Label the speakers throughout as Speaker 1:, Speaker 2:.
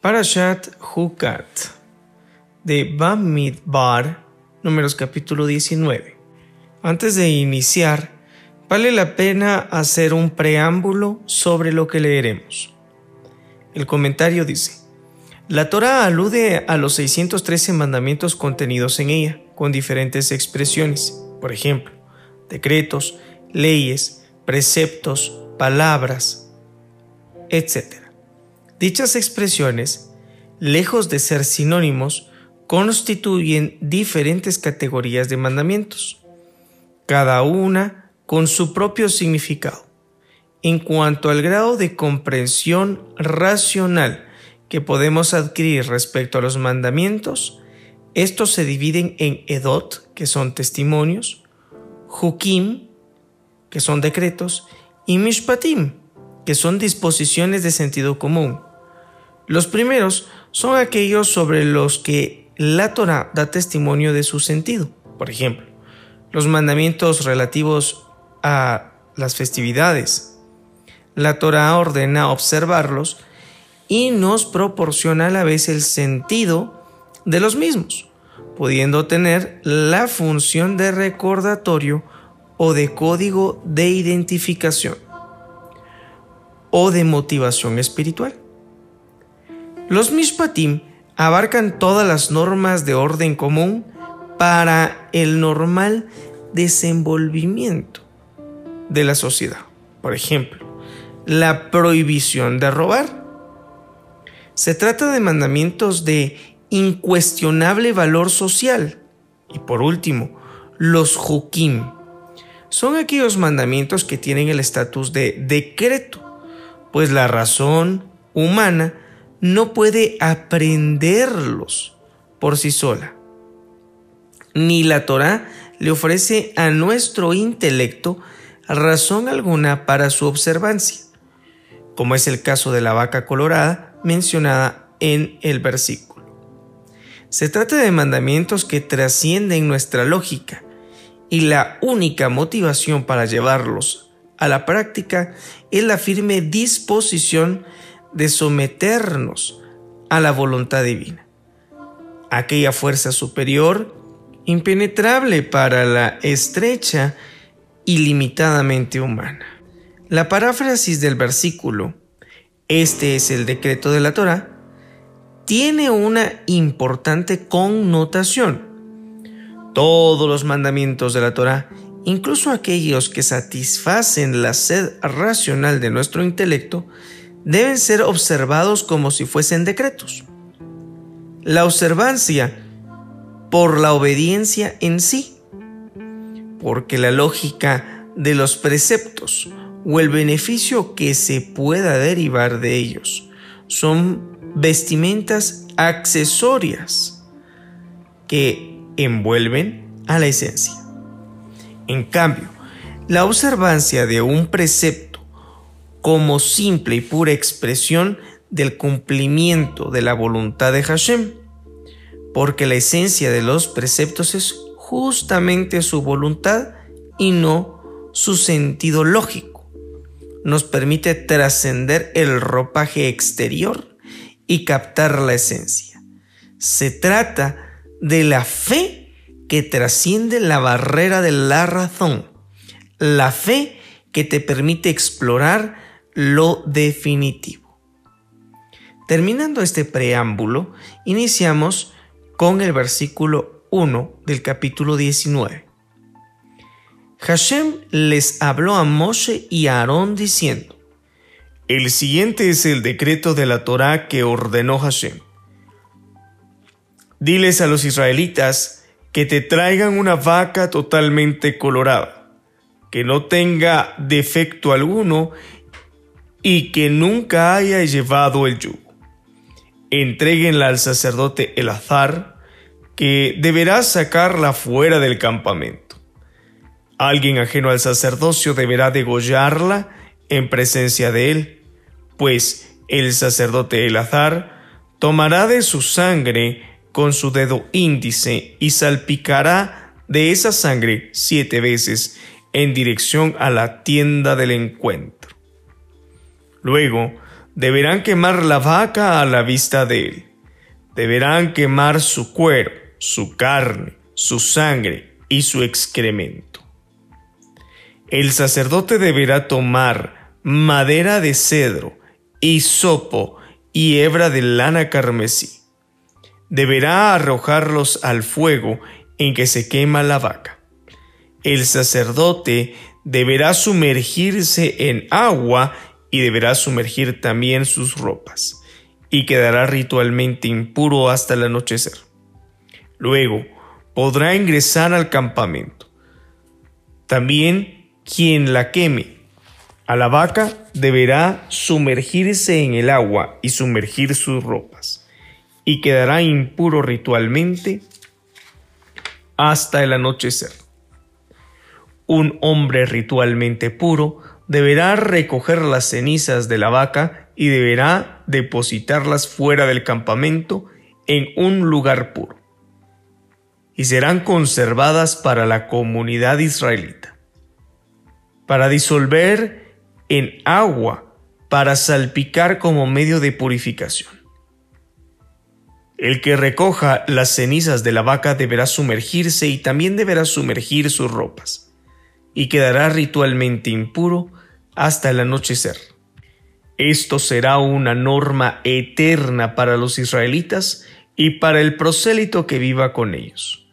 Speaker 1: Parashat Hukat de Bamidbar, números capítulo 19. Antes de iniciar, vale la pena hacer un preámbulo sobre lo que leeremos. El comentario dice, la Torah alude a los 613 mandamientos contenidos en ella, con diferentes expresiones, por ejemplo, decretos, leyes, preceptos, palabras, etc. Dichas expresiones, lejos de ser sinónimos, constituyen diferentes categorías de mandamientos, cada una con su propio significado. En cuanto al grado de comprensión racional que podemos adquirir respecto a los mandamientos, estos se dividen en Edot, que son testimonios, Hukim, que son decretos, y Mishpatim, que son disposiciones de sentido común. Los primeros son aquellos sobre los que la Torah da testimonio de su sentido. Por ejemplo, los mandamientos relativos a las festividades. La Torah ordena observarlos y nos proporciona a la vez el sentido de los mismos, pudiendo tener la función de recordatorio o de código de identificación o de motivación espiritual. Los Mishpatim abarcan todas las normas de orden común para el normal desenvolvimiento de la sociedad. Por ejemplo, la prohibición de robar. Se trata de mandamientos de incuestionable valor social. Y por último, los hukim. Son aquellos mandamientos que tienen el estatus de decreto, pues la razón humana no puede aprenderlos por sí sola. Ni la Torah le ofrece a nuestro intelecto razón alguna para su observancia, como es el caso de la vaca colorada mencionada en el versículo. Se trata de mandamientos que trascienden nuestra lógica y la única motivación para llevarlos a la práctica es la firme disposición de someternos a la voluntad divina, aquella fuerza superior, impenetrable para la estrecha y limitadamente humana. La paráfrasis del versículo, este es el decreto de la Torah, tiene una importante connotación. Todos los mandamientos de la Torah, incluso aquellos que satisfacen la sed racional de nuestro intelecto, deben ser observados como si fuesen decretos. La observancia por la obediencia en sí, porque la lógica de los preceptos o el beneficio que se pueda derivar de ellos son vestimentas accesorias que envuelven a la esencia. En cambio, la observancia de un precepto como simple y pura expresión del cumplimiento de la voluntad de Hashem, porque la esencia de los preceptos es justamente su voluntad y no su sentido lógico. Nos permite trascender el ropaje exterior y captar la esencia. Se trata de la fe que trasciende la barrera de la razón, la fe que te permite explorar lo definitivo. Terminando este preámbulo, iniciamos con el versículo 1 del capítulo 19. Hashem les habló a Moshe y a Aarón diciendo, El siguiente es el decreto de la Torá que ordenó Hashem. Diles a los israelitas que te traigan una vaca totalmente colorada, que no tenga defecto alguno y que nunca haya llevado el yugo. Entréguenla al sacerdote Elazar, que deberá sacarla fuera del campamento. Alguien ajeno al sacerdocio deberá degollarla en presencia de él, pues el sacerdote Elazar tomará de su sangre con su dedo índice y salpicará de esa sangre siete veces en dirección a la tienda del encuentro. Luego, deberán quemar la vaca a la vista de él. Deberán quemar su cuero, su carne, su sangre y su excremento. El sacerdote deberá tomar madera de cedro, hisopo y hebra de lana carmesí. Deberá arrojarlos al fuego en que se quema la vaca. El sacerdote deberá sumergirse en agua y deberá sumergir también sus ropas, y quedará ritualmente impuro hasta el anochecer. Luego podrá ingresar al campamento. También quien la queme a la vaca deberá sumergirse en el agua y sumergir sus ropas, y quedará impuro ritualmente hasta el anochecer. Un hombre ritualmente puro deberá recoger las cenizas de la vaca y deberá depositarlas fuera del campamento en un lugar puro, y serán conservadas para la comunidad israelita. Para disolver en agua, para salpicar como medio de purificación. El que recoja las cenizas de la vaca deberá sumergirse y también deberá sumergir sus ropas, y quedará ritualmente impuro hasta el anochecer. Esto será una norma eterna para los israelitas y para el prosélito que viva con ellos.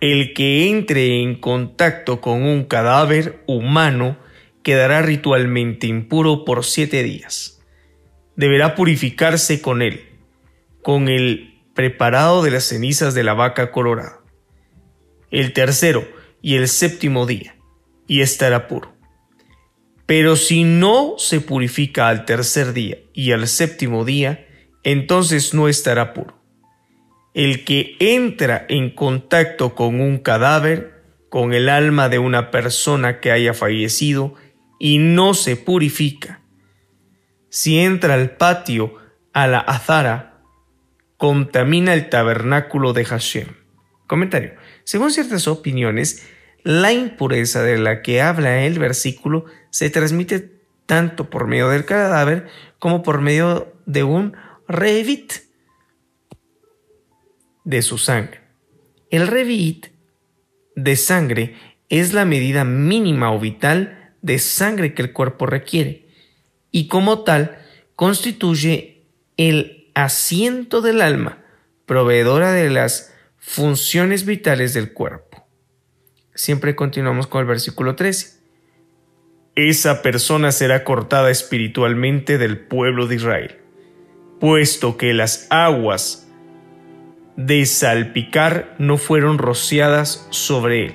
Speaker 1: El que entre en contacto con un cadáver humano quedará ritualmente impuro por siete días. Deberá purificarse con él, con el preparado de las cenizas de la vaca colorada. El tercero y el séptimo día, y estará puro. Pero si no se purifica al tercer día y al séptimo día, entonces no estará puro. El que entra en contacto con un cadáver, con el alma de una persona que haya fallecido, y no se purifica, si entra al patio, a la azara, contamina el tabernáculo de Hashem. Comentario. Según ciertas opiniones, la impureza de la que habla el versículo se transmite tanto por medio del cadáver como por medio de un revit de su sangre. El revit de sangre es la medida mínima o vital de sangre que el cuerpo requiere y como tal constituye el asiento del alma, proveedora de las funciones vitales del cuerpo. Siempre continuamos con el versículo 13. Esa persona será cortada espiritualmente del pueblo de Israel, puesto que las aguas de salpicar no fueron rociadas sobre él.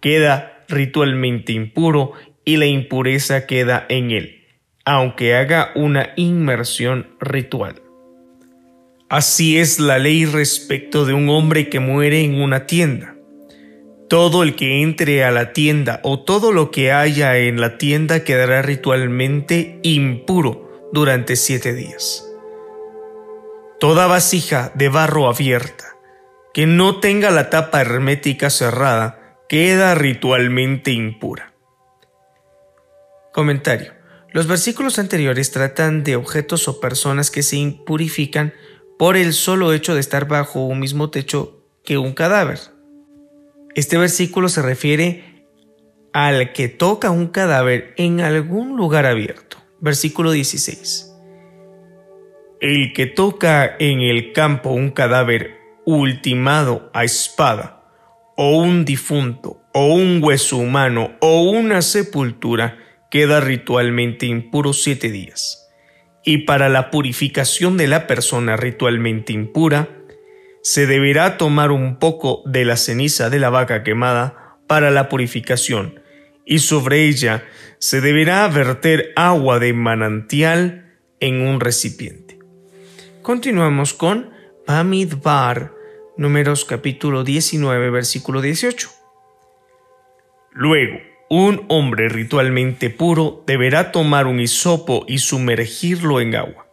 Speaker 1: Queda ritualmente impuro y la impureza queda en él, aunque haga una inmersión ritual. Así es la ley respecto de un hombre que muere en una tienda todo el que entre a la tienda o todo lo que haya en la tienda quedará ritualmente impuro durante siete días. Toda vasija de barro abierta que no tenga la tapa hermética cerrada queda ritualmente impura. Comentario. Los versículos anteriores tratan de objetos o personas que se impurifican por el solo hecho de estar bajo un mismo techo que un cadáver. Este versículo se refiere al que toca un cadáver en algún lugar abierto. Versículo 16. El que toca en el campo un cadáver ultimado a espada, o un difunto, o un hueso humano, o una sepultura, queda ritualmente impuro siete días. Y para la purificación de la persona ritualmente impura, se deberá tomar un poco de la ceniza de la vaca quemada para la purificación, y sobre ella se deberá verter agua de manantial en un recipiente. Continuamos con Bar, números capítulo 19, versículo 18. Luego, un hombre ritualmente puro deberá tomar un hisopo y sumergirlo en agua.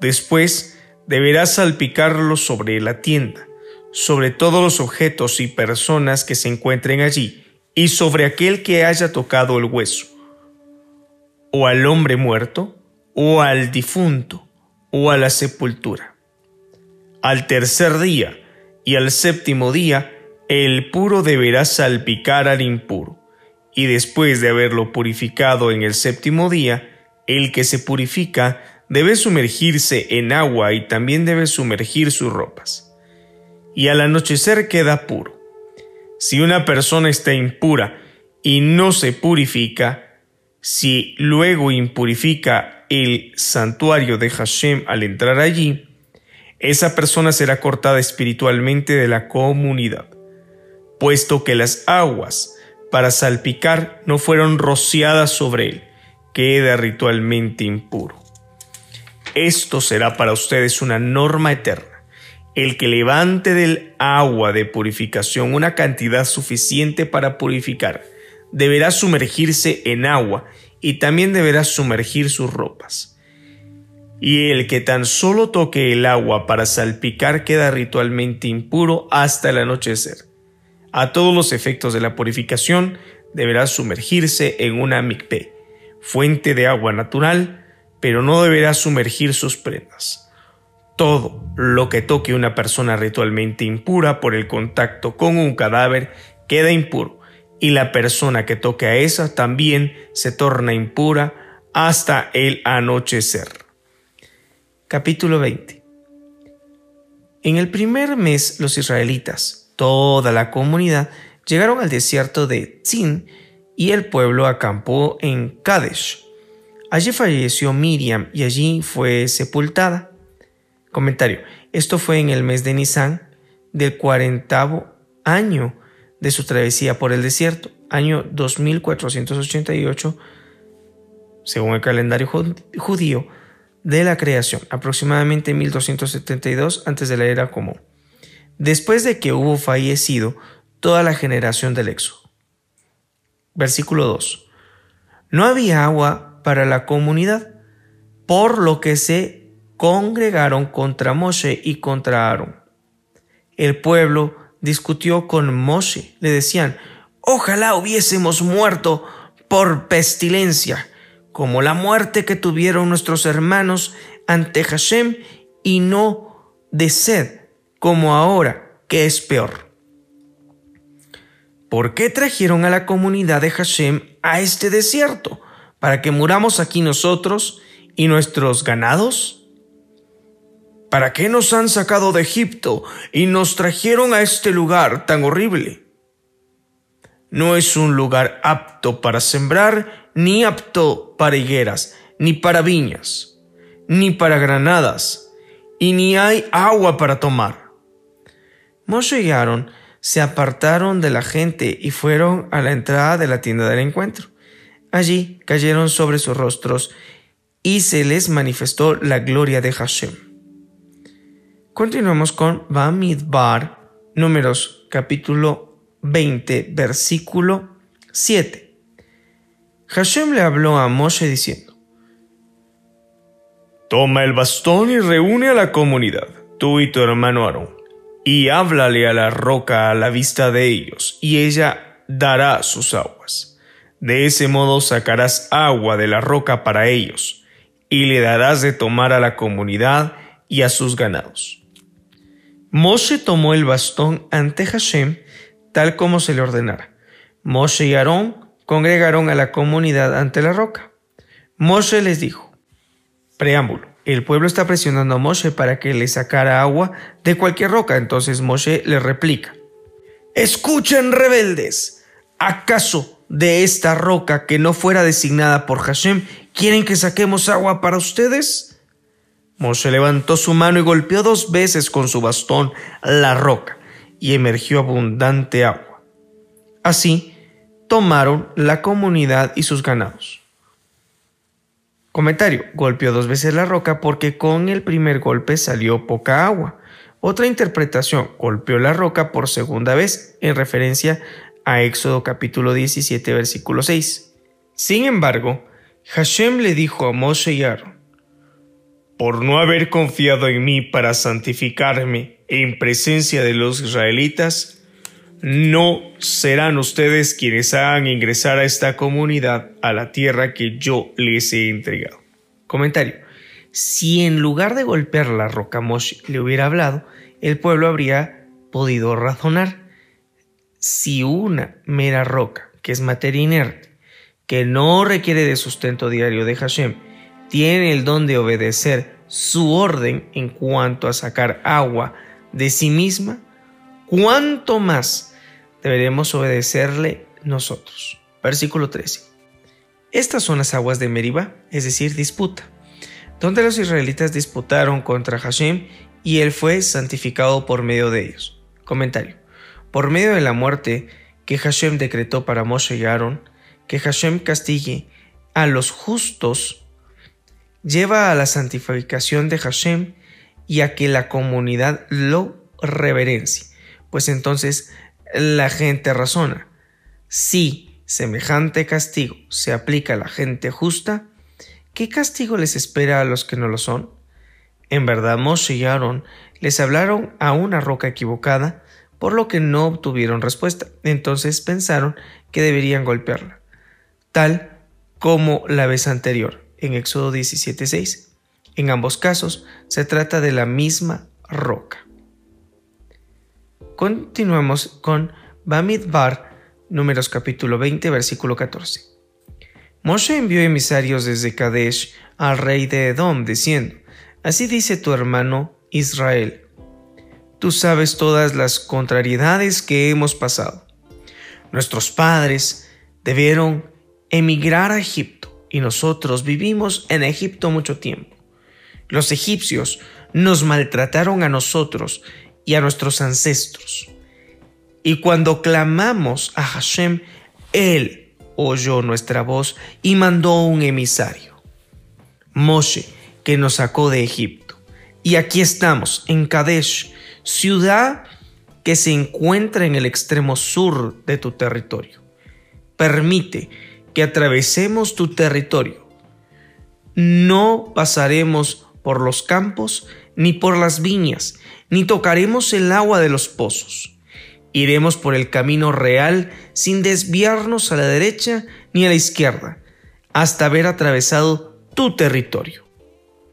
Speaker 1: Después, deberá salpicarlo sobre la tienda, sobre todos los objetos y personas que se encuentren allí, y sobre aquel que haya tocado el hueso, o al hombre muerto, o al difunto, o a la sepultura. Al tercer día y al séptimo día, el puro deberá salpicar al impuro, y después de haberlo purificado en el séptimo día, el que se purifica debe sumergirse en agua y también debe sumergir sus ropas. Y al anochecer queda puro. Si una persona está impura y no se purifica, si luego impurifica el santuario de Hashem al entrar allí, esa persona será cortada espiritualmente de la comunidad, puesto que las aguas para salpicar no fueron rociadas sobre él, queda ritualmente impuro. Esto será para ustedes una norma eterna. El que levante del agua de purificación una cantidad suficiente para purificar, deberá sumergirse en agua y también deberá sumergir sus ropas. Y el que tan solo toque el agua para salpicar queda ritualmente impuro hasta el anochecer. A todos los efectos de la purificación deberá sumergirse en una mikpe, fuente de agua natural, pero no deberá sumergir sus prendas. Todo lo que toque una persona ritualmente impura por el contacto con un cadáver queda impuro, y la persona que toque a esa también se torna impura hasta el anochecer. Capítulo 20 En el primer mes los israelitas, toda la comunidad, llegaron al desierto de Tzin y el pueblo acampó en Kadesh Allí falleció Miriam y allí fue sepultada. Comentario. Esto fue en el mes de Nisan del cuarentavo año de su travesía por el desierto, año 2488, según el calendario judío de la creación, aproximadamente 1272 antes de la era común, después de que hubo fallecido toda la generación del Éxodo. Versículo 2. No había agua para la comunidad, por lo que se congregaron contra Moshe y contra Aarón. El pueblo discutió con Moshe, le decían, ojalá hubiésemos muerto por pestilencia, como la muerte que tuvieron nuestros hermanos ante Hashem, y no de sed, como ahora, que es peor. ¿Por qué trajeron a la comunidad de Hashem a este desierto? Para que muramos aquí nosotros y nuestros ganados? ¿Para qué nos han sacado de Egipto y nos trajeron a este lugar tan horrible? No es un lugar apto para sembrar, ni apto para higueras, ni para viñas, ni para granadas, y ni hay agua para tomar. Moshe y Aaron se apartaron de la gente y fueron a la entrada de la tienda del encuentro. Allí cayeron sobre sus rostros y se les manifestó la gloria de Hashem. Continuamos con Bamidbar, números capítulo 20, versículo 7. Hashem le habló a Moshe diciendo, Toma el bastón y reúne a la comunidad, tú y tu hermano Aarón, y háblale a la roca a la vista de ellos, y ella dará sus aguas. De ese modo sacarás agua de la roca para ellos, y le darás de tomar a la comunidad y a sus ganados. Moshe tomó el bastón ante Hashem, tal como se le ordenara. Moshe y Aarón congregaron a la comunidad ante la roca. Moshe les dijo, preámbulo, el pueblo está presionando a Moshe para que le sacara agua de cualquier roca. Entonces Moshe le replica, escuchen rebeldes, ¿acaso de esta roca que no fuera designada por Hashem, ¿quieren que saquemos agua para ustedes? Moshe levantó su mano y golpeó dos veces con su bastón la roca, y emergió abundante agua. Así tomaron la comunidad y sus ganados. Comentario. Golpeó dos veces la roca porque con el primer golpe salió poca agua. Otra interpretación. Golpeó la roca por segunda vez en referencia a Éxodo capítulo 17 versículo 6. Sin embargo, Hashem le dijo a Moshe y Aaron, por no haber confiado en mí para santificarme en presencia de los israelitas, no serán ustedes quienes hagan ingresar a esta comunidad a la tierra que yo les he entregado. Comentario. Si en lugar de golpear la roca Moshe le hubiera hablado, el pueblo habría podido razonar. Si una mera roca, que es materia inerte, que no requiere de sustento diario de Hashem, tiene el don de obedecer su orden en cuanto a sacar agua de sí misma, ¿cuánto más deberemos obedecerle nosotros? Versículo 13. Estas son las aguas de Meribá, es decir, disputa, donde los israelitas disputaron contra Hashem y él fue santificado por medio de ellos. Comentario. Por medio de la muerte que Hashem decretó para Moshe y Aaron, que Hashem castigue a los justos, lleva a la santificación de Hashem y a que la comunidad lo reverencie, pues entonces la gente razona. Si semejante castigo se aplica a la gente justa, ¿qué castigo les espera a los que no lo son? En verdad Moshe y Aaron les hablaron a una roca equivocada, por lo que no obtuvieron respuesta. Entonces pensaron que deberían golpearla, tal como la vez anterior, en Éxodo 17.6. En ambos casos se trata de la misma roca. Continuamos con Bamidbar, números capítulo 20, versículo 14. Moshe envió emisarios desde Kadesh al rey de Edom, diciendo, Así dice tu hermano Israel, tú sabes todas las contrariedades que hemos pasado. Nuestros padres debieron emigrar a Egipto y nosotros vivimos en Egipto mucho tiempo. Los egipcios nos maltrataron a nosotros y a nuestros ancestros. Y cuando clamamos a Hashem, Él oyó nuestra voz y mandó un emisario, Moshe, que nos sacó de Egipto. Y aquí estamos, en Kadesh, ciudad que se encuentra en el extremo sur de tu territorio. Permite que atravesemos tu territorio. No pasaremos por los campos ni por las viñas, ni tocaremos el agua de los pozos. Iremos por el camino real sin desviarnos a la derecha ni a la izquierda, hasta haber atravesado tu territorio.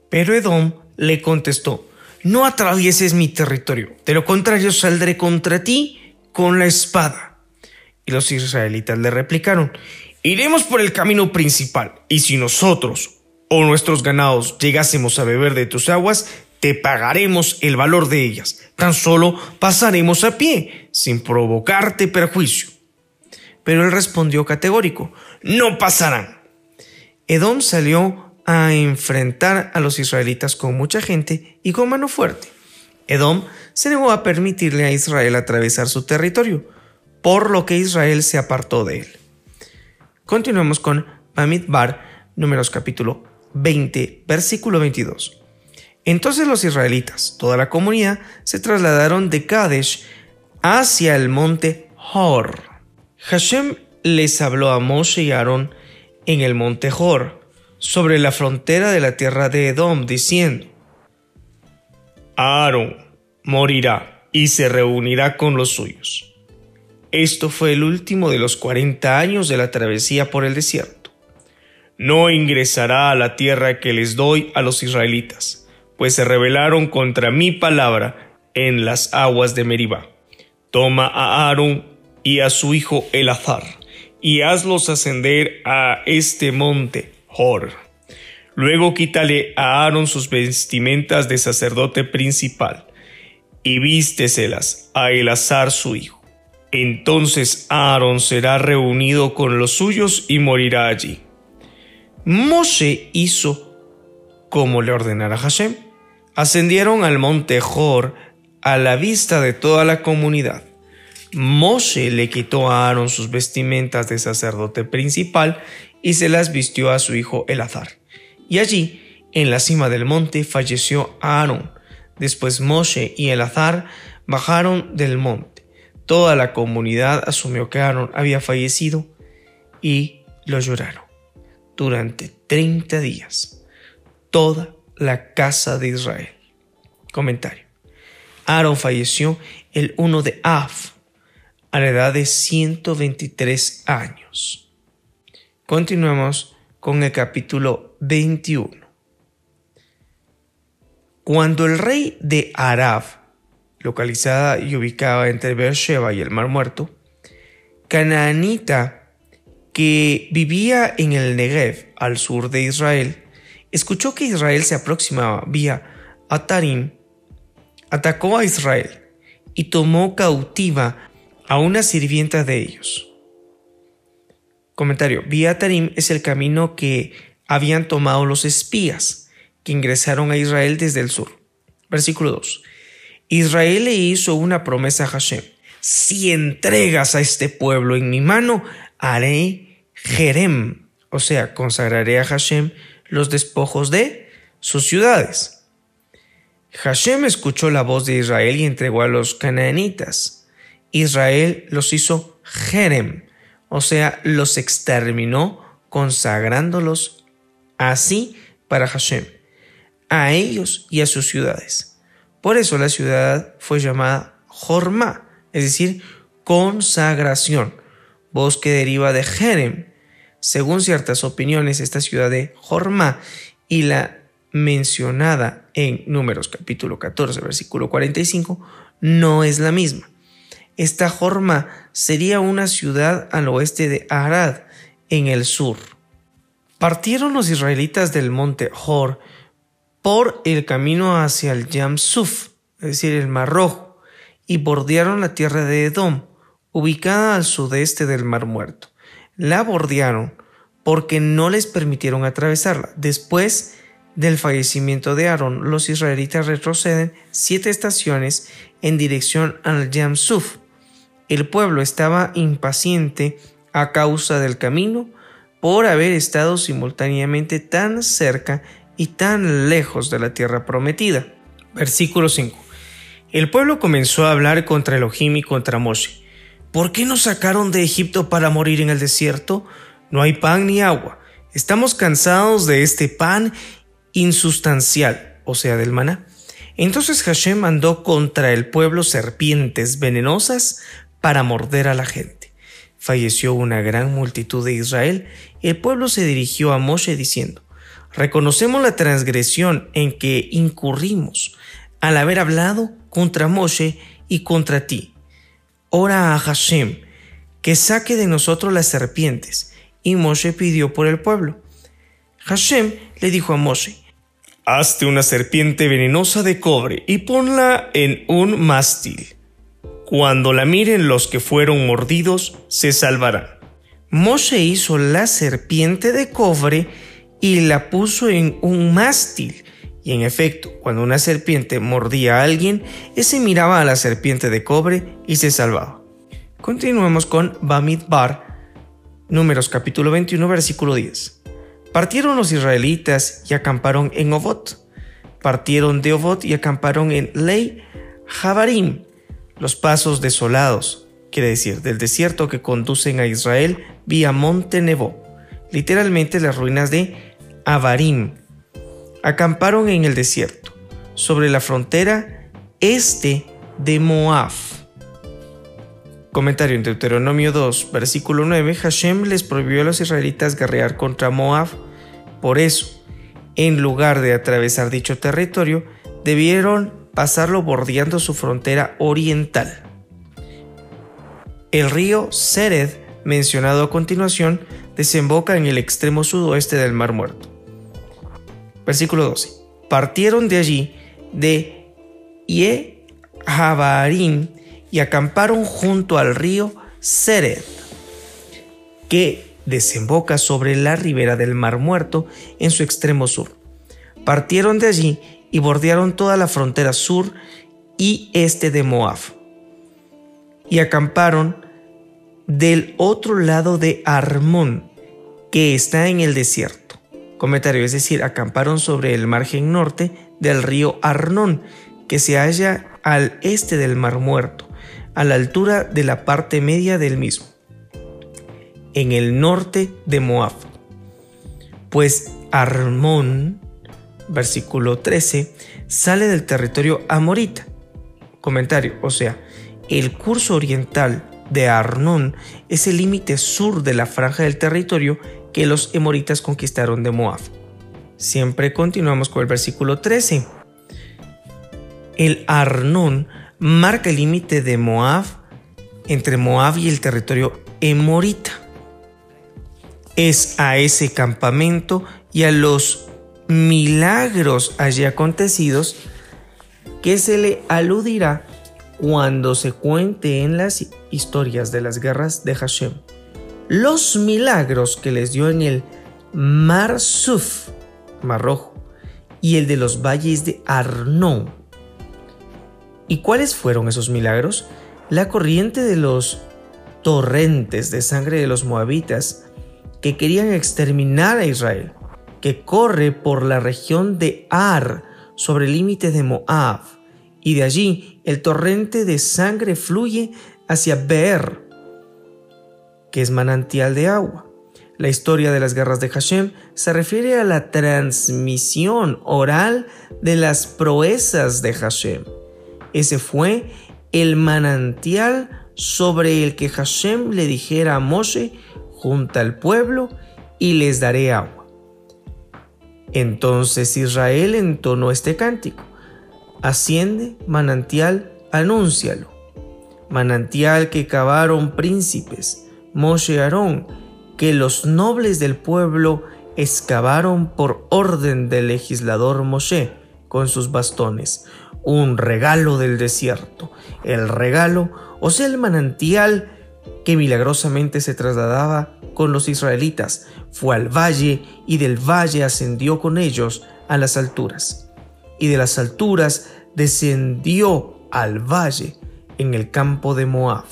Speaker 1: Pero Edom le contestó, no atravieses mi territorio, de lo contrario saldré contra ti con la espada. Y los israelitas le replicaron, iremos por el camino principal, y si nosotros o nuestros ganados llegásemos a beber de tus aguas, te pagaremos el valor de ellas. Tan solo pasaremos a pie, sin provocarte perjuicio. Pero él respondió categórico, no pasarán. Edom salió a enfrentar a los israelitas con mucha gente y con mano fuerte. Edom se negó a permitirle a Israel atravesar su territorio, por lo que Israel se apartó de él. Continuamos con Bamidbar, números capítulo 20, versículo 22. Entonces los israelitas, toda la comunidad, se trasladaron de Kadesh hacia el monte Hor. Hashem les habló a Moshe y Aarón en el monte Hor, sobre la frontera de la tierra de Edom, diciendo, Aarón morirá y se reunirá con los suyos. Esto fue el último de los cuarenta años de la travesía por el desierto. No ingresará a la tierra que les doy a los israelitas pues se rebelaron contra mi palabra en las aguas de Meribá. Toma a Aarón y a su hijo Elazar, y hazlos ascender a este monte Hor. Luego quítale a Aarón sus vestimentas de sacerdote principal, y vísteselas a Elazar su hijo. Entonces Aarón será reunido con los suyos y morirá allí. Moshe hizo como le ordenara Hashem. Ascendieron al monte Jor a la vista de toda la comunidad. Moshe le quitó a Aarón sus vestimentas de sacerdote principal y se las vistió a su hijo Elazar. Y allí, en la cima del monte, falleció Aarón. Después Moshe y Elazar bajaron del monte. Toda la comunidad asumió que Aarón había fallecido y lo lloraron durante 30 días toda la casa de Israel. Comentario. Aarón falleció el 1 de Af, a la edad de 123 años. Continuamos con el capítulo 21. Cuando el rey de Arab, localizada y ubicada entre Beersheba y el Mar Muerto, canaanita que vivía en el Negev, al sur de Israel, escuchó que Israel se aproximaba vía Atarim, atacó a Israel y tomó cautiva a una sirvienta de ellos. Comentario. Vía Atarim es el camino que habían tomado los espías que ingresaron a Israel desde el sur. Versículo 2. Israel le hizo una promesa a Hashem. Si entregas a este pueblo en mi mano, haré Jerem, o sea, consagraré a Hashem los despojos de sus ciudades. Hashem escuchó la voz de Israel y entregó a los canaanitas. Israel los hizo Jerem, o sea, los exterminó consagrándolos así para Hashem, a ellos y a sus ciudades. Por eso la ciudad fue llamada Jorma, es decir, consagración, voz que deriva de Jerem. Según ciertas opiniones, esta ciudad de Jorma y la mencionada en Números capítulo 14, versículo 45, no es la misma. Esta Jorma sería una ciudad al oeste de Arad, en el sur. Partieron los israelitas del monte Hor por el camino hacia el Yam Suf, es decir, el Mar Rojo, y bordearon la tierra de Edom, ubicada al sudeste del Mar Muerto. La bordearon porque no les permitieron atravesarla. Después del fallecimiento de Aarón, los israelitas retroceden siete estaciones en dirección al Yam Suf. El pueblo estaba impaciente a causa del camino por haber estado simultáneamente tan cerca y tan lejos de la tierra prometida. Versículo 5. El pueblo comenzó a hablar contra Elohim y contra Moshe. ¿Por qué nos sacaron de Egipto para morir en el desierto? No hay pan ni agua. Estamos cansados de este pan insustancial, o sea, del maná. Entonces Hashem mandó contra el pueblo serpientes venenosas para morder a la gente. Falleció una gran multitud de Israel. El pueblo se dirigió a Moshe diciendo, Reconocemos la transgresión en que incurrimos al haber hablado contra Moshe y contra ti. Ora a Hashem que saque de nosotros las serpientes. Y Moshe pidió por el pueblo. Hashem le dijo a Moshe, Hazte una serpiente venenosa de cobre y ponla en un mástil. Cuando la miren los que fueron mordidos, se salvarán. Moshe hizo la serpiente de cobre y la puso en un mástil. Y en efecto, cuando una serpiente mordía a alguien, ese miraba a la serpiente de cobre y se salvaba. Continuemos con Bamidbar, números capítulo 21, versículo 10. Partieron los israelitas y acamparon en Ovot. Partieron de Ovot y acamparon en Lei Jabarim, los pasos desolados, quiere decir, del desierto que conducen a Israel vía Monte Nebo, literalmente las ruinas de Avarim. Acamparon en el desierto, sobre la frontera este de Moab. Comentario en Deuteronomio 2, versículo 9, Hashem les prohibió a los israelitas guerrear contra Moab. Por eso, en lugar de atravesar dicho territorio, debieron pasarlo bordeando su frontera oriental. El río Sered, mencionado a continuación, desemboca en el extremo sudoeste del Mar Muerto. Versículo 12. Partieron de allí de Yehabarim y acamparon junto al río Sered, que desemboca sobre la ribera del Mar Muerto en su extremo sur. Partieron de allí y bordearon toda la frontera sur y este de Moab. Y acamparon del otro lado de Armón, que está en el desierto. Comentario, es decir, acamparon sobre el margen norte del río Arnón, que se halla al este del Mar Muerto, a la altura de la parte media del mismo, en el norte de Moab. Pues Armón, versículo 13, sale del territorio amorita. Comentario, o sea, el curso oriental de Arnón es el límite sur de la franja del territorio que los emoritas conquistaron de Moab. Siempre continuamos con el versículo 13. El Arnón marca el límite de Moab entre Moab y el territorio emorita. Es a ese campamento y a los milagros allí acontecidos que se le aludirá cuando se cuente en las historias de las guerras de Hashem. Los milagros que les dio en el Mar Suf, Mar Rojo, y el de los valles de Arnón. ¿Y cuáles fueron esos milagros? La corriente de los torrentes de sangre de los moabitas que querían exterminar a Israel, que corre por la región de Ar, sobre el límite de Moab, y de allí el torrente de sangre fluye hacia Beer, que es manantial de agua. La historia de las guerras de Hashem se refiere a la transmisión oral de las proezas de Hashem. Ese fue el manantial sobre el que Hashem le dijera a Moshe, junta al pueblo y les daré agua. Entonces Israel entonó este cántico. Asciende, manantial, anúncialo. Manantial que cavaron príncipes, Moshe Aarón, que los nobles del pueblo excavaron por orden del legislador Moshe con sus bastones. Un regalo del desierto. El regalo, o sea, el manantial que milagrosamente se trasladaba con los israelitas, fue al valle y del valle ascendió con ellos a las alturas. Y de las alturas descendió al valle en el campo de Moab,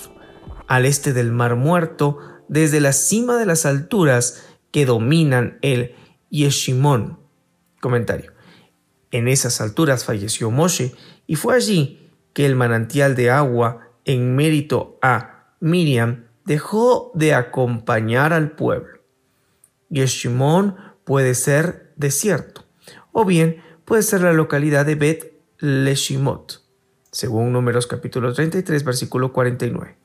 Speaker 1: al este del mar muerto, desde la cima de las alturas que dominan el Yeshimón. Comentario. En esas alturas falleció Moshe y fue allí que el manantial de agua, en mérito a Miriam, dejó de acompañar al pueblo. Yeshimón puede ser desierto, o bien puede ser la localidad de Bet Leshimot, según Números capítulo 33, versículo 49.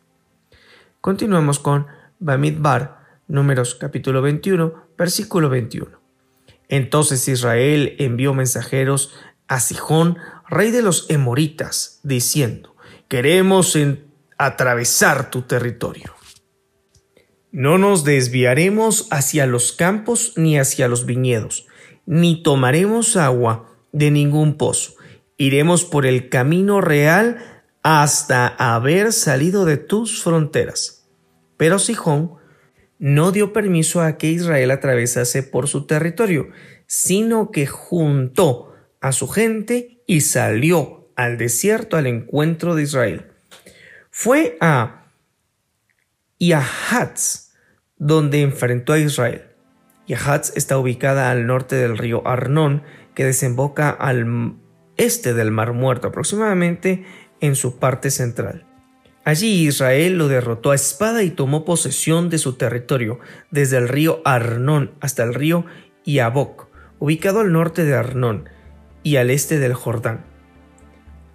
Speaker 1: Continuamos con Bamidbar, Números capítulo 21, versículo 21. Entonces Israel envió mensajeros a Sijón, rey de los Emoritas, diciendo, queremos atravesar tu territorio. No nos desviaremos hacia los campos ni hacia los viñedos, ni tomaremos agua de ningún pozo. Iremos por el camino real hasta haber salido de tus fronteras. Pero Sijón no dio permiso a que Israel atravesase por su territorio, sino que juntó a su gente y salió al desierto al encuentro de Israel. Fue a Yahatz, donde enfrentó a Israel. Yahatz está ubicada al norte del río Arnón, que desemboca al este del Mar Muerto, aproximadamente en su parte central. Allí Israel lo derrotó a espada y tomó posesión de su territorio, desde el río Arnón hasta el río Yabok, ubicado al norte de Arnón y al este del Jordán,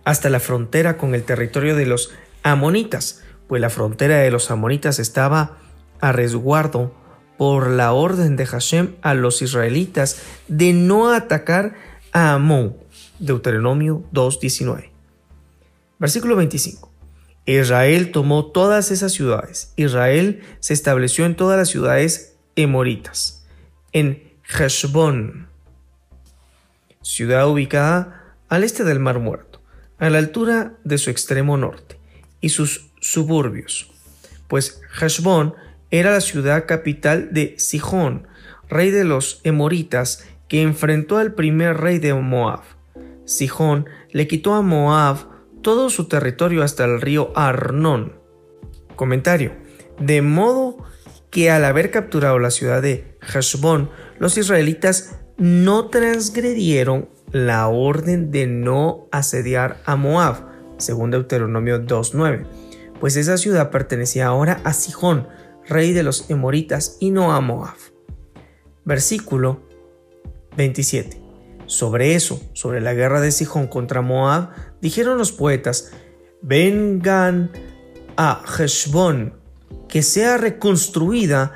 Speaker 1: hasta la frontera con el territorio de los amonitas, pues la frontera de los amonitas estaba a resguardo por la orden de Hashem a los israelitas de no atacar a Amón. Deuteronomio 2.19. Versículo 25. Israel tomó todas esas ciudades. Israel se estableció en todas las ciudades emoritas. En Heshbon, ciudad ubicada al este del Mar Muerto, a la altura de su extremo norte, y sus suburbios, pues Heshbon era la ciudad capital de Sihón, rey de los Emoritas, que enfrentó al primer rey de Moab. Sihón le quitó a Moab todo su territorio hasta el río Arnón. Comentario. De modo que al haber capturado la ciudad de Heshbon, los israelitas no transgredieron la orden de no asediar a Moab, según Deuteronomio 2.9, pues esa ciudad pertenecía ahora a Sihón, rey de los Emoritas, y no a Moab. Versículo 27. Sobre eso, sobre la guerra de Sijón contra Moab, dijeron los poetas, vengan a Heshbon, que sea reconstruida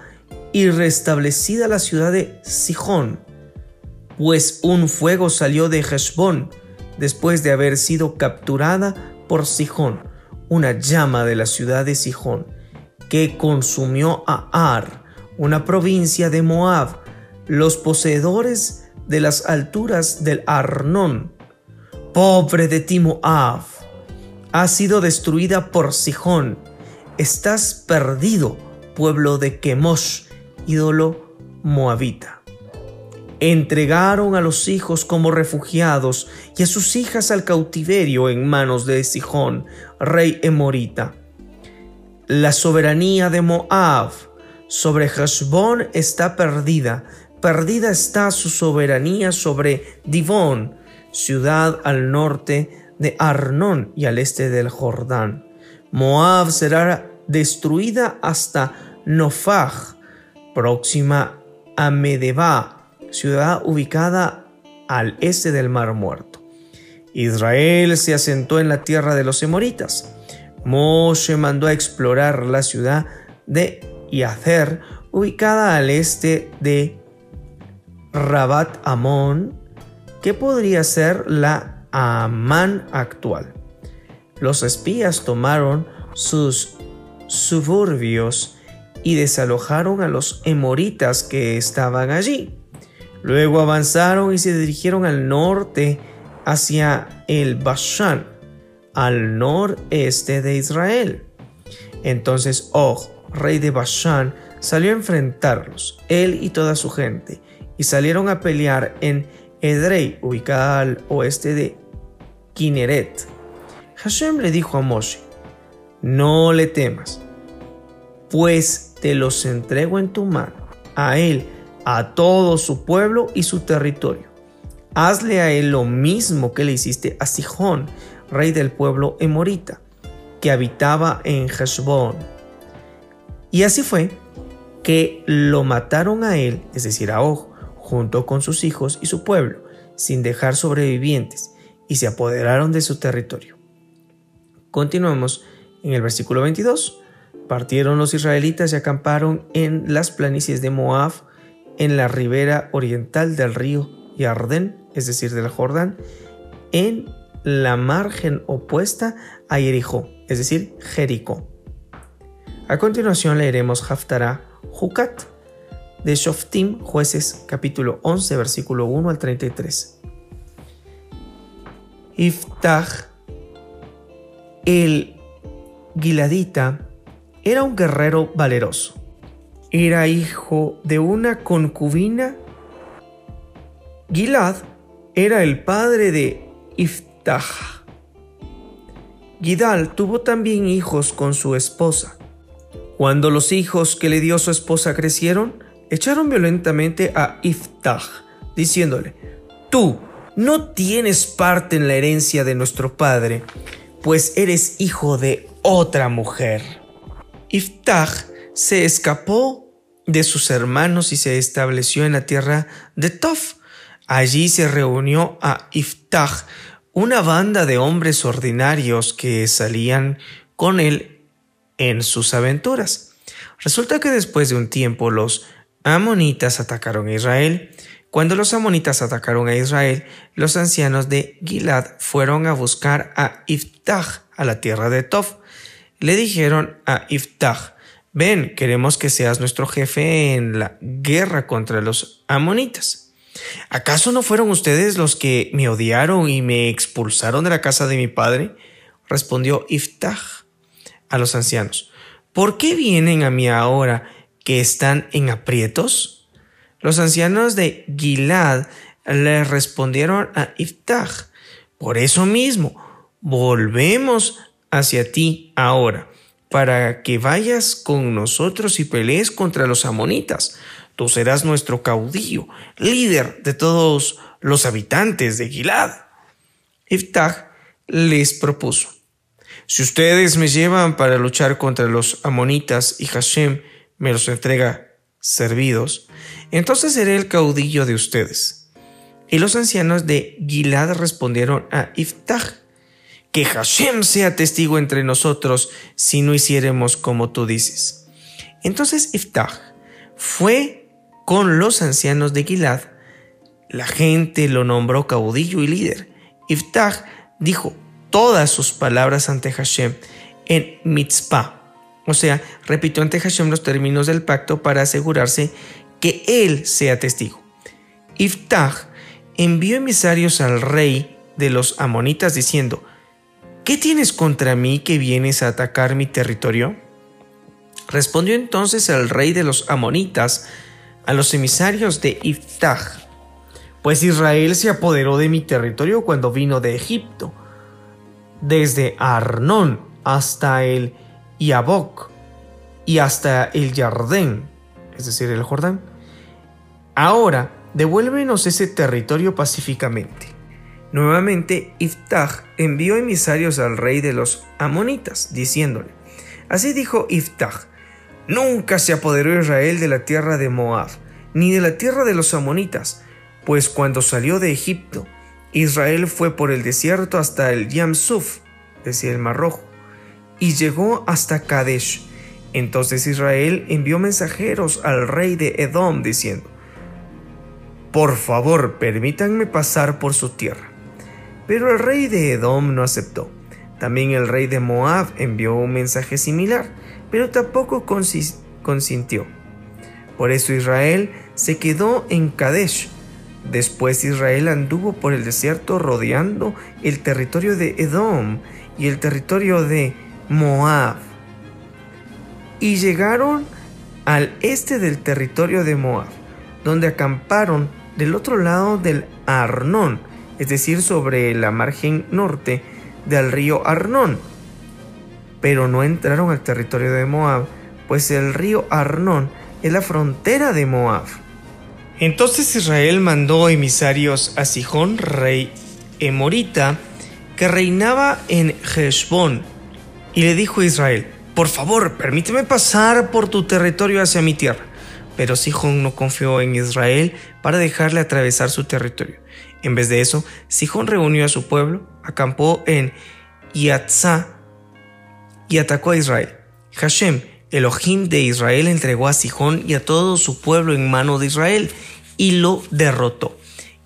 Speaker 1: y restablecida la ciudad de Sijón, pues un fuego salió de Heshbon después de haber sido capturada por Sijón, una llama de la ciudad de Sijón, que consumió a Ar, una provincia de Moab, los poseedores de las alturas del Arnón. Pobre de ti Moab, ha sido destruida por Sijón. Estás perdido, pueblo de Kemosh, ídolo moabita. Entregaron a los hijos como refugiados y a sus hijas al cautiverio en manos de Sijón, rey emorita. La soberanía de Moab sobre Heshbón está perdida, perdida está su soberanía sobre Divón, ciudad al norte de Arnón y al este del Jordán. Moab será destruida hasta Nofaj, próxima a Medeba, ciudad ubicada al este del Mar Muerto. Israel se asentó en la tierra de los Emoritas. Moshe mandó a explorar la ciudad de Yacer, ubicada al este de Rabat Amón, que podría ser la Amán actual. Los espías tomaron sus suburbios y desalojaron a los emoritas que estaban allí. Luego avanzaron y se dirigieron al norte hacia el Bashan, al noreste de Israel. Entonces Og, rey de Bashan, salió a enfrentarlos, él y toda su gente, y salieron a pelear en Edrei, ubicada al oeste de Kineret. Hashem le dijo a Moshe, no le temas, pues te los entrego en tu mano, a él, a todo su pueblo y su territorio. Hazle a él lo mismo que le hiciste a Sijón, rey del pueblo emorita, que habitaba en Heshbon. Y así fue que lo mataron a él, es decir, a Og, junto con sus hijos y su pueblo, sin dejar sobrevivientes, y se apoderaron de su territorio. Continuamos en el versículo 22. Partieron los israelitas y acamparon en las planicies de Moab, en la ribera oriental del río Yardén, es decir, del Jordán, en la margen opuesta a Jericó, es decir, Jericó. A continuación leeremos Haftarah Jucat de Shoftim, jueces capítulo 11, versículo 1 al 33. Iftach, el Giladita, era un guerrero valeroso. Era hijo de una concubina. Gilad era el padre de Iftach. Gidal tuvo también hijos con su esposa. Cuando los hijos que le dio su esposa crecieron, echaron violentamente a Iftach, diciéndole, Tú no tienes parte en la herencia de nuestro padre, pues eres hijo de otra mujer. Iftach se escapó de sus hermanos y se estableció en la tierra de Tof. Allí se reunió a Iftach una banda de hombres ordinarios que salían con él en sus aventuras. Resulta que después de un tiempo los amonitas atacaron a Israel. Cuando los amonitas atacaron a Israel, los ancianos de Gilad fueron a buscar a Iftach a la tierra de Tof. Le dijeron a Iftach, ven, queremos que seas nuestro jefe en la guerra contra los amonitas. ¿Acaso no fueron ustedes los que me odiaron y me expulsaron de la casa de mi padre? Respondió Iftach a los ancianos. ¿Por qué vienen a mí ahora que están en aprietos? Los ancianos de Gilad le respondieron a Iftach. Por eso mismo, volvemos hacia ti ahora, para que vayas con nosotros y pelees contra los amonitas Tú serás nuestro caudillo, líder de todos los habitantes de Gilad. Iftach les propuso, si ustedes me llevan para luchar contra los amonitas y Hashem me los entrega servidos, entonces seré el caudillo de ustedes. Y los ancianos de Gilad respondieron a Iftach, que Hashem sea testigo entre nosotros si no hiciéremos como tú dices. Entonces Iftach fue con los ancianos de Gilad. La gente lo nombró caudillo y líder, Iftach dijo todas sus palabras ante Hashem en Mitzpah. O sea, repitió ante Hashem los términos del pacto para asegurarse que él sea testigo. Iftach envió emisarios al rey de los amonitas diciendo, ¿qué tienes contra mí que vienes a atacar mi territorio? Respondió entonces el rey de los amonitas a los emisarios de Iftach, pues Israel se apoderó de mi territorio cuando vino de Egipto, desde Arnón hasta el Yabok y hasta el Jardén, es decir, el Jordán. Ahora, devuélvenos ese territorio pacíficamente. Nuevamente, Iftach envió emisarios al rey de los amonitas, diciéndole, así dijo Iftach, nunca se apoderó Israel de la tierra de Moab, ni de la tierra de los amonitas, pues cuando salió de Egipto, Israel fue por el desierto hasta el Yamsuf, es decir, el Mar Rojo, y llegó hasta Kadesh. Entonces Israel envió mensajeros al rey de Edom diciendo, Por favor, permítanme pasar por su tierra. Pero el rey de Edom no aceptó. También el rey de Moab envió un mensaje similar, pero tampoco consintió. Por eso Israel se quedó en Kadesh. Después Israel anduvo por el desierto rodeando el territorio de Edom y el territorio de Moab. Y llegaron al este del territorio de Moab, donde acamparon del otro lado del Arnón, es decir, sobre la margen norte del río Arnón. Pero no entraron al territorio de Moab, pues el río Arnón es la frontera de Moab. Entonces Israel mandó emisarios a Sijón, rey Emorita, que reinaba en Heshbón, y le dijo a Israel, por favor, permíteme pasar por tu territorio hacia mi tierra. Pero Sijón no confió en Israel para dejarle atravesar su territorio. En vez de eso, Sijón reunió a su pueblo, acampó en Yatzá y atacó a Israel. Hashem, Elohim de Israel, entregó a Sijón y a todo su pueblo en mano de Israel y lo derrotó.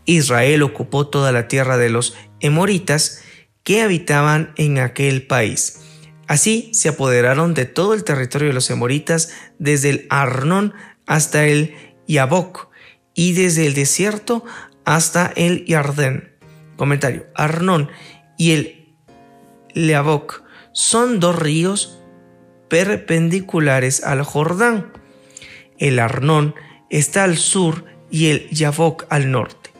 Speaker 1: Israel ocupó toda la tierra de los emoritas que habitaban en aquel país. Así se apoderaron de todo el territorio de los emoritas desde el Arnón hasta el Yabok y desde el desierto hasta el Yardén. Comentario. Arnón y el Yabok son dos ríos perpendiculares al Jordán. El Arnón está al sur y el Yabok al norte.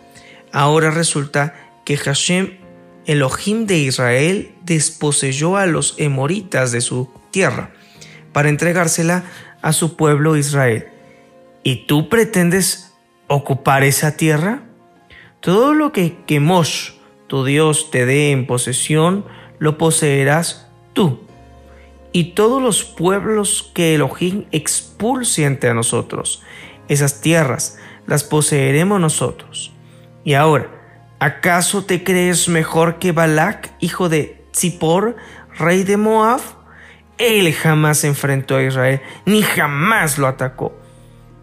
Speaker 1: Ahora resulta que Hashem Elohim de Israel desposeyó a los emoritas de su tierra para entregársela a su pueblo Israel. ¿Y tú pretendes ocupar esa tierra? Todo lo que Kemosh, tu Dios, te dé en posesión, lo poseerás Y todos los pueblos que Elohim expulse ante nosotros, esas tierras las poseeremos nosotros. Y ahora, ¿Acaso te crees mejor que Balak, hijo de Zippor, rey de Moab? Él jamás enfrentó a Israel, ni jamás lo atacó.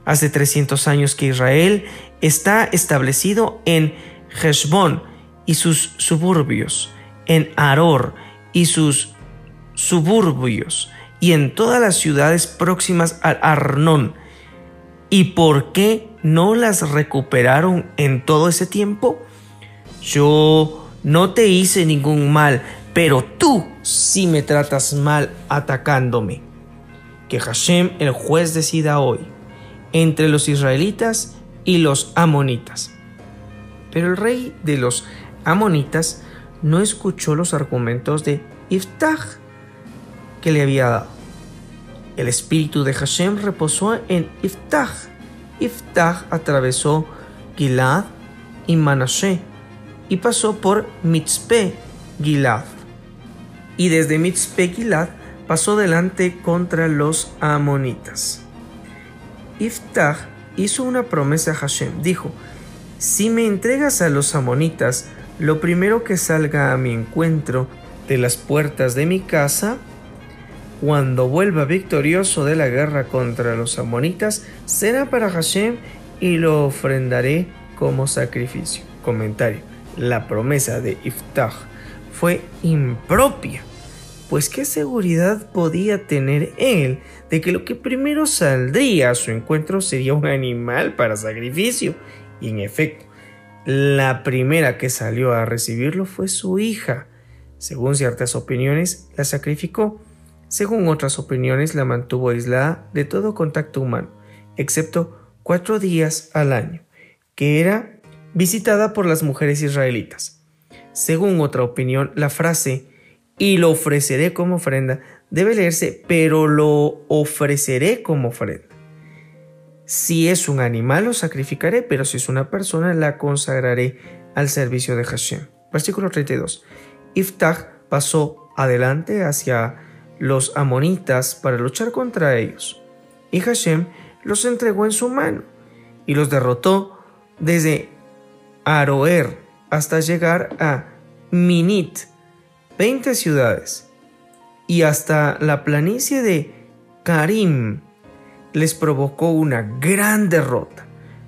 Speaker 1: Hace 300 años que Israel está establecido en Heshbon y sus suburbios, en Aror y sus suburbios, y en todas las ciudades próximas al Arnón. ¿Y por qué no las recuperaron en todo ese tiempo? Yo no te hice ningún mal, pero tú sí me tratas mal atacándome. Que Hashem, el juez, decida hoy entre los israelitas y los amonitas. Pero el rey de los amonitas no escuchó los argumentos de Iftach que le había dado. El espíritu de Hashem reposó en Iftach. Iftach atravesó Gilad y Manashe y pasó por Mitzpe Gilad. Y desde Mitzpe Gilad pasó delante contra los amonitas. Iftach hizo una promesa a Hashem. Dijo, si me entregas a los amonitas, lo primero que salga a mi encuentro de las puertas de mi casa, cuando vuelva victorioso de la guerra contra los amonitas, será para Hashem y lo ofrendaré como sacrificio. Comentario. la promesa de Iftah fue impropia, pues qué seguridad podía tener él de que lo que primero saldría a su encuentro sería un animal para sacrificio. Y en efecto, la primera que salió a recibirlo fue su hija. Según ciertas opiniones, la sacrificó. Según otras opiniones, la mantuvo aislada de todo contacto humano, excepto cuatro días al año, que era visitada por las mujeres israelitas. Según otra opinión, la frase y lo ofreceré como ofrenda debe leerse pero lo ofreceré como ofrenda. Si es un animal lo sacrificaré, pero si es una persona la consagraré al servicio de Hashem. Versículo 32. Iftach pasó adelante hacia los amonitas para luchar contra ellos, y Hashem los entregó en su mano y los derrotó desde Aroer hasta llegar a Minit, 20 ciudades, y hasta la planicie de Karim les provocó una gran derrota.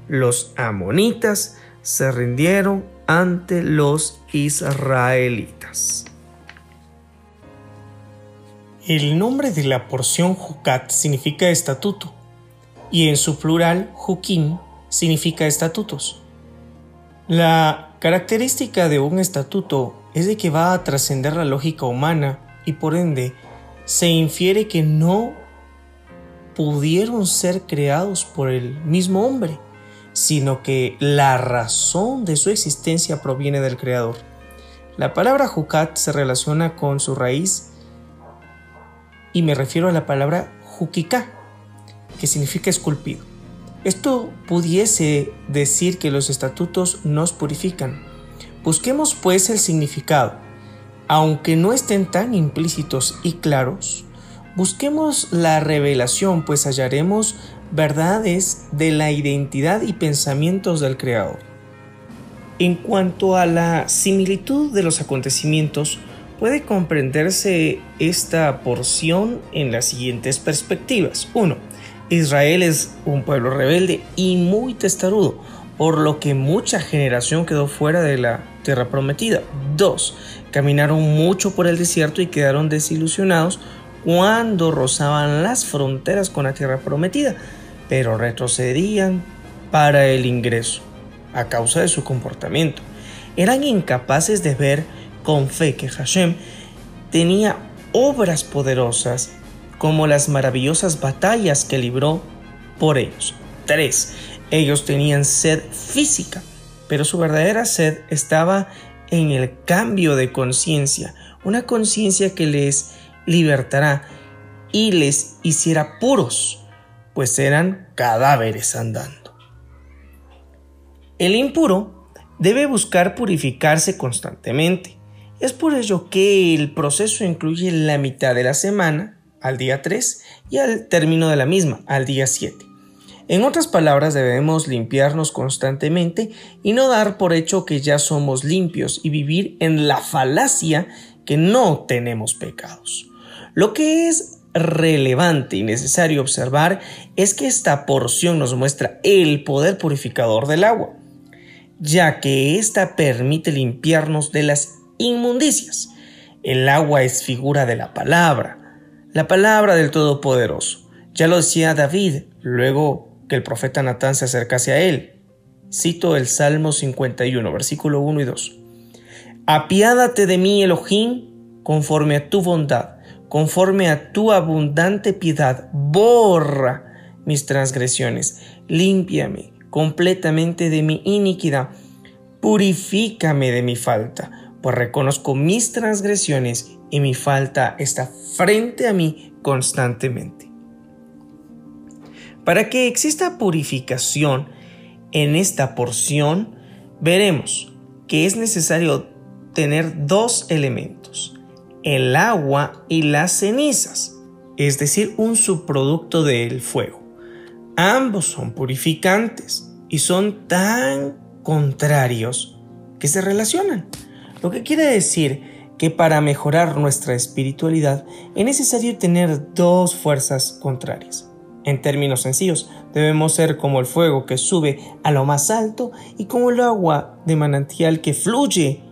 Speaker 1: Los amonitas se rindieron ante los israelitas. El nombre de la porción Jucat significa estatuto y en su plural Jukim significa estatutos. La característica de un estatuto es de que va a trascender la lógica humana y por ende se infiere que no pudieron ser creados por el mismo hombre, sino que la razón de su existencia proviene del Creador. La palabra Jucat se relaciona con su raíz y me refiero a la palabra Jukika, que significa esculpido. Esto pudiese decir que los estatutos nos purifican. Busquemos pues el significado. Aunque no estén tan implícitos y claros, Busquemos la revelación, pues hallaremos verdades de la identidad y pensamientos del Creador. En cuanto a la similitud de los acontecimientos, puede comprenderse esta porción en las siguientes perspectivas. 1. Israel es un pueblo rebelde y muy testarudo, por lo que mucha generación quedó fuera de la tierra prometida. 2. Caminaron mucho por el desierto y quedaron desilusionados cuando rozaban las fronteras con la tierra prometida, pero retrocedían para el ingreso a causa de su comportamiento. Eran incapaces de ver con fe que Hashem tenía obras poderosas como las maravillosas batallas que libró por ellos. 3. Ellos tenían sed física, pero su verdadera sed estaba en el cambio de conciencia, una conciencia que les libertará y les hiciera puros, pues eran cadáveres andando. El impuro debe buscar purificarse constantemente. Es por ello que el proceso incluye la mitad de la semana, al día 3, y al término de la misma, al día 7. En otras palabras, debemos limpiarnos constantemente y no dar por hecho que ya somos limpios y vivir en la falacia que no tenemos pecados. Lo que es relevante y necesario observar es que esta porción nos muestra el poder purificador del agua, ya que ésta permite limpiarnos de las inmundicias. El agua es figura de la palabra, la palabra del Todopoderoso. Ya lo decía David luego que el profeta Natán se acercase a él. Cito el Salmo 51, versículo 1 y 2. Apiádate de mí, Elohim, conforme a tu bondad conforme a tu abundante piedad, borra mis transgresiones, límpiame completamente de mi iniquidad, purifícame de mi falta, pues reconozco mis transgresiones y mi falta está frente a mí constantemente. Para que exista purificación en esta porción, veremos que es necesario tener dos elementos el agua y las cenizas, es decir, un subproducto del fuego. Ambos son purificantes y son tan contrarios que se relacionan. Lo que quiere decir que para mejorar nuestra espiritualidad es necesario tener dos fuerzas contrarias. En términos sencillos, debemos ser como el fuego que sube a lo más alto y como el agua de manantial que fluye.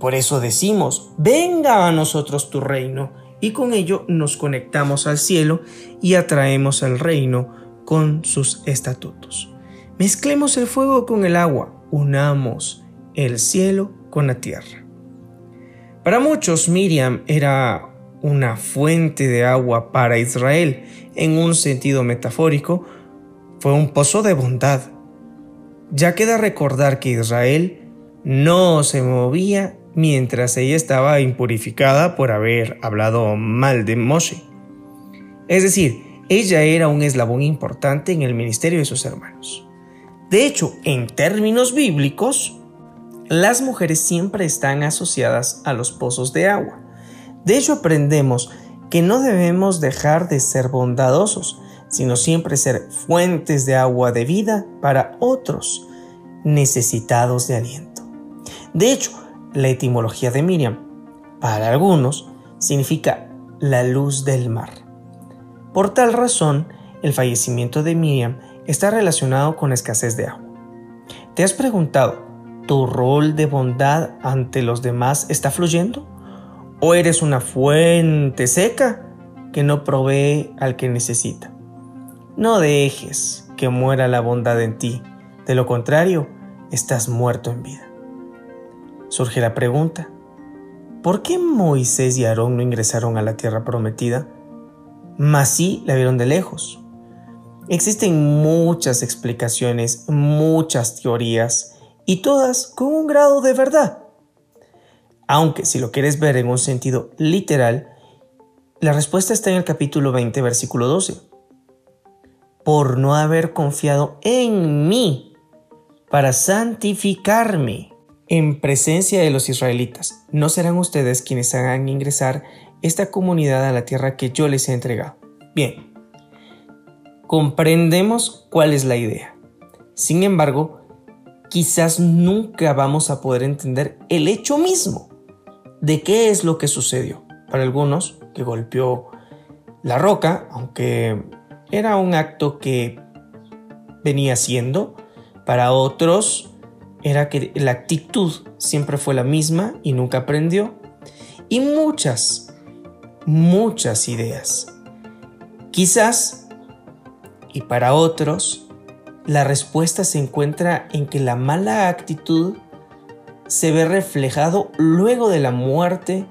Speaker 1: Por eso decimos, venga a nosotros tu reino, y con ello nos conectamos al cielo y atraemos al reino con sus estatutos. Mezclemos el fuego con el agua, unamos el cielo con la tierra. Para muchos Miriam era una fuente de agua para Israel. En un sentido metafórico, fue un pozo de bondad. Ya queda recordar que Israel no se movía mientras ella estaba impurificada por haber hablado mal de Moshe. Es decir, ella era un eslabón importante en el ministerio de sus hermanos. De hecho, en términos bíblicos, las mujeres siempre están asociadas a los pozos de agua. De hecho, aprendemos que no debemos dejar de ser bondadosos, sino siempre ser fuentes de agua de vida para otros necesitados de aliento. De hecho, la etimología de Miriam, para algunos, significa la luz del mar. Por tal razón, el fallecimiento de Miriam está relacionado con la escasez de agua. ¿Te has preguntado, ¿tu rol de bondad ante los demás está fluyendo? ¿O eres una fuente seca que no provee al que necesita? No dejes que muera la bondad en ti, de lo contrario, estás muerto en vida. Surge la pregunta, ¿por qué Moisés y Aarón no ingresaron a la tierra prometida? Mas sí la vieron de lejos. Existen muchas explicaciones, muchas teorías, y todas con un grado de verdad. Aunque si lo quieres ver en un sentido literal, la respuesta está en el capítulo 20, versículo 12 por no haber confiado en mí para santificarme en presencia de los israelitas. No serán ustedes quienes hagan ingresar esta comunidad a la tierra que yo les he entregado. Bien, comprendemos cuál es la idea. Sin embargo, quizás nunca vamos a poder entender el hecho mismo de qué es lo que sucedió. Para algunos, que golpeó la roca, aunque era un acto que venía siendo. Para otros era que la actitud siempre fue la misma y nunca aprendió. Y muchas, muchas ideas. Quizás, y para otros, la respuesta se encuentra en que la mala actitud se ve reflejado luego de la muerte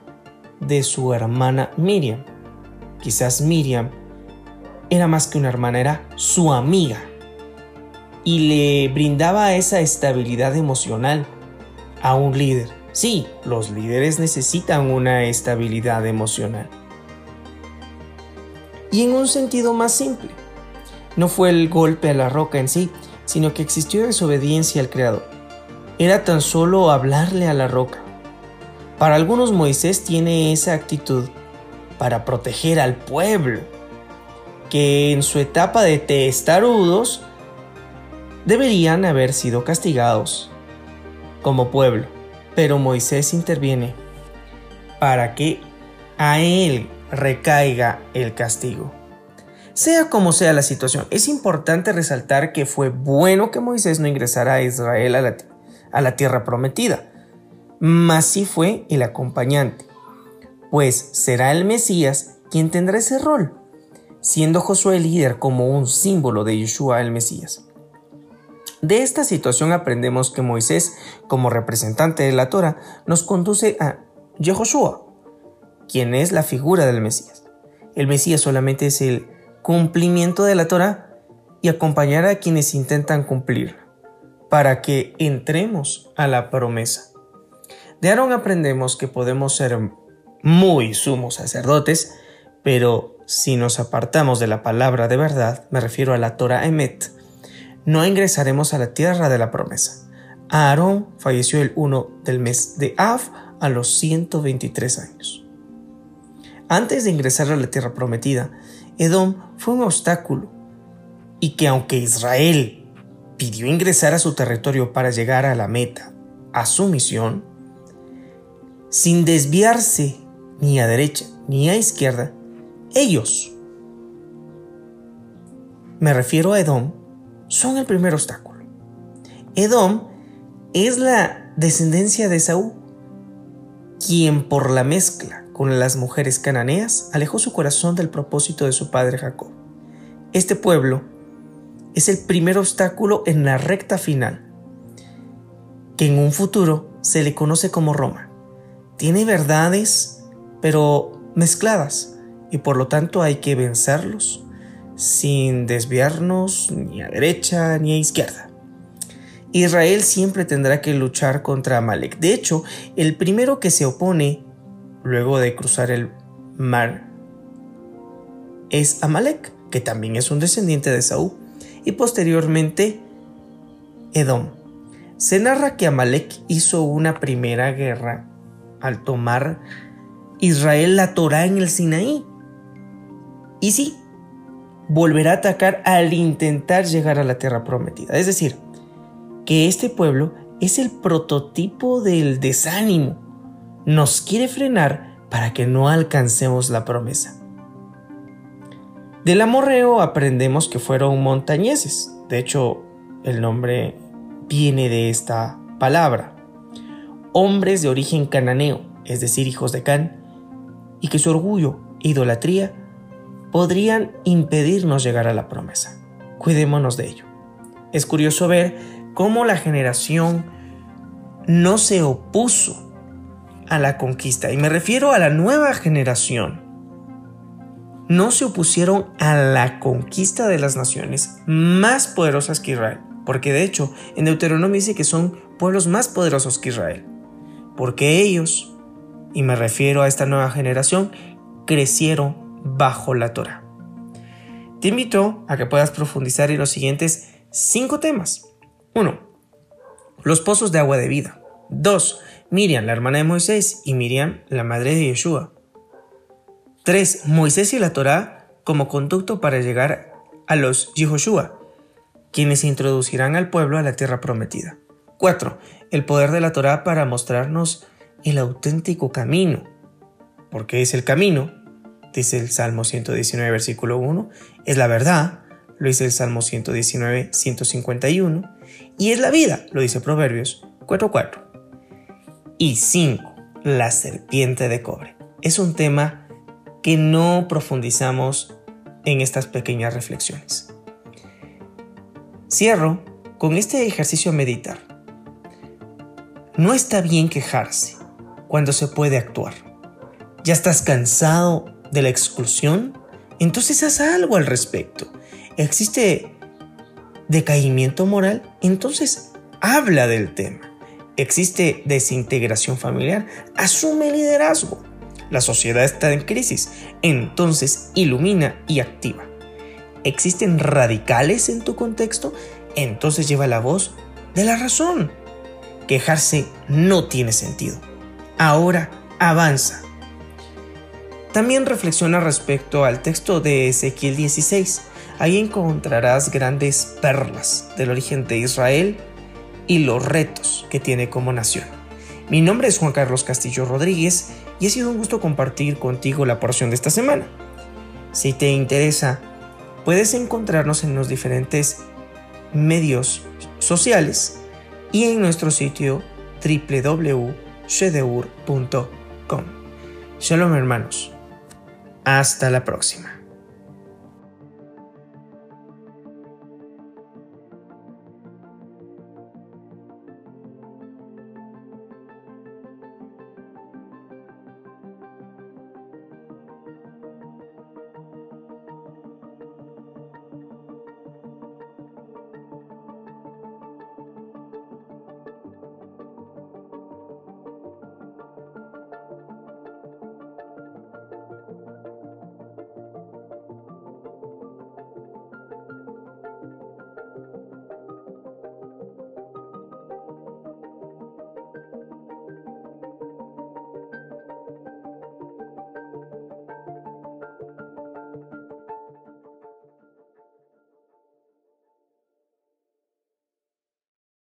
Speaker 1: de su hermana Miriam. Quizás Miriam era más que una hermana, era su amiga. Y le brindaba esa estabilidad emocional a un líder. Sí, los líderes necesitan una estabilidad emocional. Y en un sentido más simple, no fue el golpe a la roca en sí, sino que existió desobediencia al Creador. Era tan solo hablarle a la roca. Para algunos Moisés tiene esa actitud para proteger al pueblo, que en su etapa de testarudos deberían haber sido castigados como pueblo. Pero Moisés interviene para que a él recaiga el castigo. Sea como sea la situación, es importante resaltar que fue bueno que Moisés no ingresara a Israel a la, tierra prometida, mas sí fue el acompañante, pues será el Mesías quien tendrá ese rol siendo Josué el líder como un símbolo de Yeshua el Mesías. De esta situación aprendemos que Moisés, como representante de la Torah, nos conduce a Yehoshua, quien es la figura del Mesías. El Mesías solamente es el cumplimiento de la Torah y acompañar a quienes intentan cumplirla, para que entremos a la promesa. De Aarón aprendemos que podemos ser muy sumos sacerdotes, pero si nos apartamos de la palabra de verdad, me refiero a la Torah Emet, no ingresaremos a la tierra de la promesa. Aarón falleció el 1 del mes de Av a los 123 años. Antes de ingresar a la tierra prometida, Edom fue un obstáculo y que aunque Israel pidió ingresar a su territorio para llegar a la meta, a su misión, sin desviarse ni a derecha ni a izquierda, ellos me refiero a Edom, son el primer obstáculo. Edom es la descendencia de Saúl, quien por la mezcla con las mujeres cananeas alejó su corazón del propósito de su padre Jacob. Este pueblo es el primer obstáculo en la recta final, que en un futuro se le conoce como Roma. Tiene verdades, pero mezcladas, y por lo tanto hay que vencerlos sin desviarnos ni a derecha ni a izquierda. Israel siempre tendrá que luchar contra Amalek. De hecho, el primero que se opone luego de cruzar el mar es Amalek, que también es un descendiente de Saúl, y posteriormente Edom. Se narra que Amalek hizo una primera guerra al tomar Israel la Torá en el Sinaí. Y sí, volverá a atacar al intentar llegar a la tierra prometida. Es decir, que este pueblo es el prototipo del desánimo. Nos quiere frenar para que no alcancemos la promesa. Del amorreo aprendemos que fueron montañeses. De hecho, el nombre viene de esta palabra. Hombres de origen cananeo, es decir, hijos de Can, y que su orgullo e idolatría podrían impedirnos llegar a la promesa. Cuidémonos de ello. Es curioso ver cómo la generación no se opuso a la conquista, y me refiero a la nueva generación. No se opusieron a la conquista de las naciones más poderosas que Israel, porque de hecho en Deuteronomio dice que son pueblos más poderosos que Israel, porque ellos, y me refiero a esta nueva generación, crecieron bajo la Torah. Te invito a que puedas profundizar en los siguientes cinco temas. 1. Los pozos de agua de vida. 2. Miriam, la hermana de Moisés, y Miriam, la madre de Yeshua. 3. Moisés y la Torah como conducto para llegar a los Yehoshua, quienes introducirán al pueblo a la tierra prometida. 4. El poder de la Torah para mostrarnos el auténtico camino, porque es el camino dice el Salmo 119, versículo 1, es la verdad, lo dice el Salmo 119, 151, y es la vida, lo dice Proverbios 4.4. Y 5, la serpiente de cobre. Es un tema que no profundizamos en estas pequeñas reflexiones. Cierro con este ejercicio a meditar. No está bien quejarse cuando se puede actuar. Ya estás cansado de la exclusión, entonces haz algo al respecto. ¿Existe decaimiento moral? Entonces habla del tema. ¿Existe desintegración familiar? Asume liderazgo. La sociedad está en crisis, entonces ilumina y activa. ¿Existen radicales en tu contexto? Entonces lleva la voz de la razón. Quejarse no tiene sentido. Ahora avanza también reflexiona respecto al texto de Ezequiel 16. Ahí encontrarás grandes perlas del origen de Israel y los retos que tiene como nación. Mi nombre es Juan Carlos Castillo Rodríguez y ha sido un gusto compartir contigo la porción de esta semana. Si te interesa, puedes encontrarnos en los diferentes medios sociales y en nuestro sitio www.shedeur.com. Shalom hermanos. Hasta la próxima.